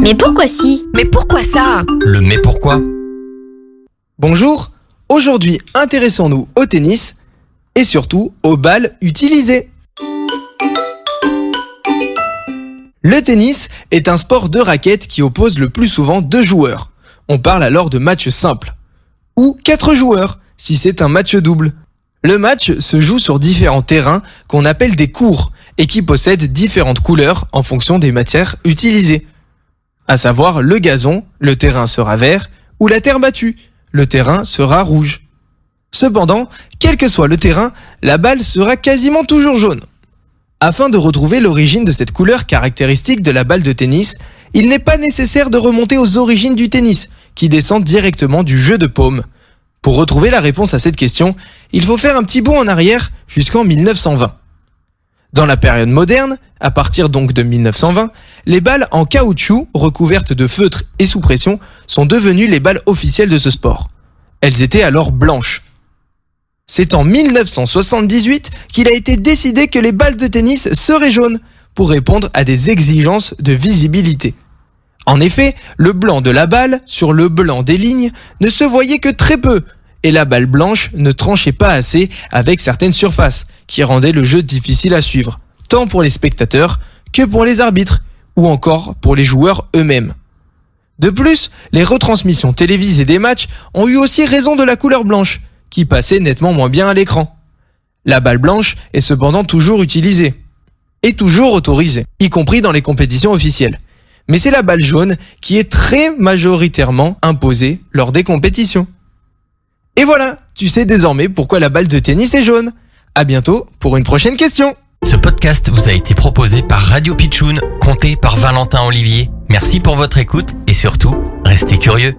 Mais pourquoi si? Mais pourquoi ça? Le mais pourquoi? Bonjour, aujourd'hui intéressons-nous au tennis et surtout aux balles utilisées. Le tennis est un sport de raquette qui oppose le plus souvent deux joueurs. On parle alors de match simple. Ou quatre joueurs, si c'est un match double. Le match se joue sur différents terrains qu'on appelle des cours et qui possèdent différentes couleurs en fonction des matières utilisées. À savoir le gazon, le terrain sera vert, ou la terre battue, le terrain sera rouge. Cependant, quel que soit le terrain, la balle sera quasiment toujours jaune. Afin de retrouver l'origine de cette couleur caractéristique de la balle de tennis, il n'est pas nécessaire de remonter aux origines du tennis, qui descendent directement du jeu de paume. Pour retrouver la réponse à cette question, il faut faire un petit bond en arrière jusqu'en 1920. Dans la période moderne, à partir donc de 1920, les balles en caoutchouc recouvertes de feutre et sous pression sont devenues les balles officielles de ce sport. Elles étaient alors blanches. C'est en 1978 qu'il a été décidé que les balles de tennis seraient jaunes pour répondre à des exigences de visibilité. En effet, le blanc de la balle sur le blanc des lignes ne se voyait que très peu et la balle blanche ne tranchait pas assez avec certaines surfaces, qui rendaient le jeu difficile à suivre, tant pour les spectateurs que pour les arbitres, ou encore pour les joueurs eux-mêmes. De plus, les retransmissions télévisées des matchs ont eu aussi raison de la couleur blanche, qui passait nettement moins bien à l'écran. La balle blanche est cependant toujours utilisée, et toujours autorisée, y compris dans les compétitions officielles. Mais c'est la balle jaune qui est très majoritairement imposée lors des compétitions. Et voilà, tu sais désormais pourquoi la balle de tennis est jaune. À bientôt pour une prochaine question. Ce podcast vous a été proposé par Radio Pitchoun, compté par Valentin Olivier. Merci pour votre écoute et surtout, restez curieux.